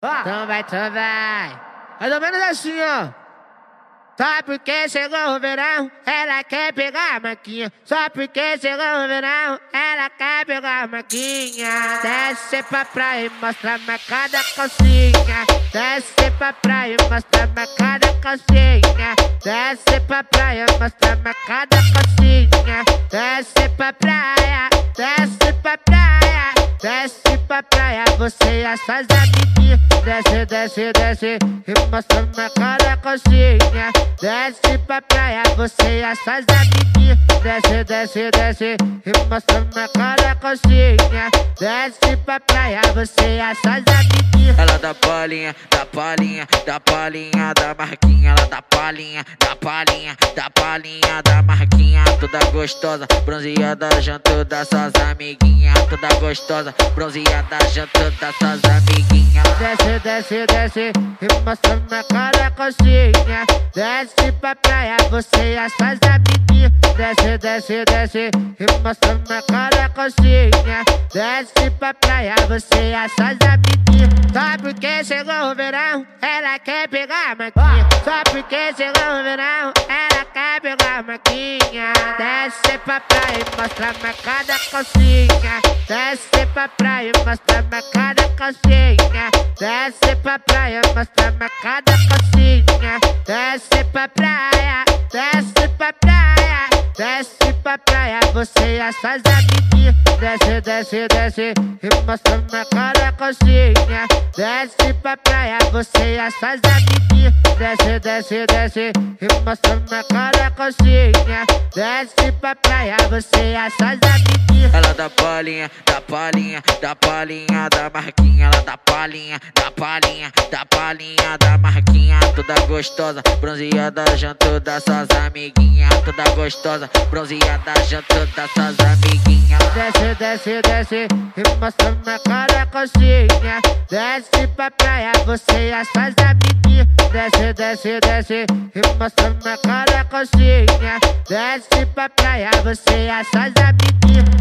Então vai, então vai. Mais ou menos assim, ó. Só porque chegou o verão, ela quer pegar a maquinha. Só porque chegou o verão, ela quer pegar a maquinha. Desce pra praia e mostra a marcada calcinha. Desce pra praia e mostra a marcada calcinha. Desce pra praia e mostra a marcada calcinha. Desce pra praia, desce pra praia. Desce pra praia, você e as suas Desce, desce, desce e mostra na cara coxinha. Desce pra praia, você e as suas amiguinhas. Desce, desce, desce e mostra na cara coxinha. Desce pra praia, você e as suas amiguinhas. Ela dá palhinha, dá palhinha, dá palhinha da marquinha. Ela dá palhinha, dá palhinha, dá palhinha da marquinha. Toda gostosa, bronzeada junto das suas amiguinhas. Toda gostosa, bronzeada junto das suas amiguinhas. Desce, desce, desce e mostra na cara coxinha. Desce pra praia, você e as suas amiguinhas. Desce, desce, desce e mostra na cara coxinha. Desce pra praia, você e as suas amiguinhas. Só porque chegou o verão, ela quer pegar a maquinha. Só porque chegou o verão, ela quer pegar a maquinha. Desce pra praia e mostra na cara coxinha. Desce pra praia mostra na cara a coxinha. Desce pra praia, mostra cada coxinha. Desce pra praia, desce pra praia. Desce pra praia, você e as suas. Desce, desce, desce e mostra na cara. Desce pra praia, você e as suas amiguinhas. Desce, desce, desce e mostra na cara. Desce pra praia, você e as suas amiguinhas. Ela dá palhinha, dá palhinha, dá palhinha da marquinha. Ela dá palhinha, dá palhinha, dá palhinha da marquinha. Toda gostosa, bronzeada junto das suas amiguinhas. Toda gostosa, bronzeada junto das suas amiguinhas. Desce, desce, desce e mostra na cara a coxinha. Desce pra praia, você e as suas amiguinhas. Desce, desce, desce e mostra na cara a coxinha. Desce pra praia, você e as suas amiguinhas.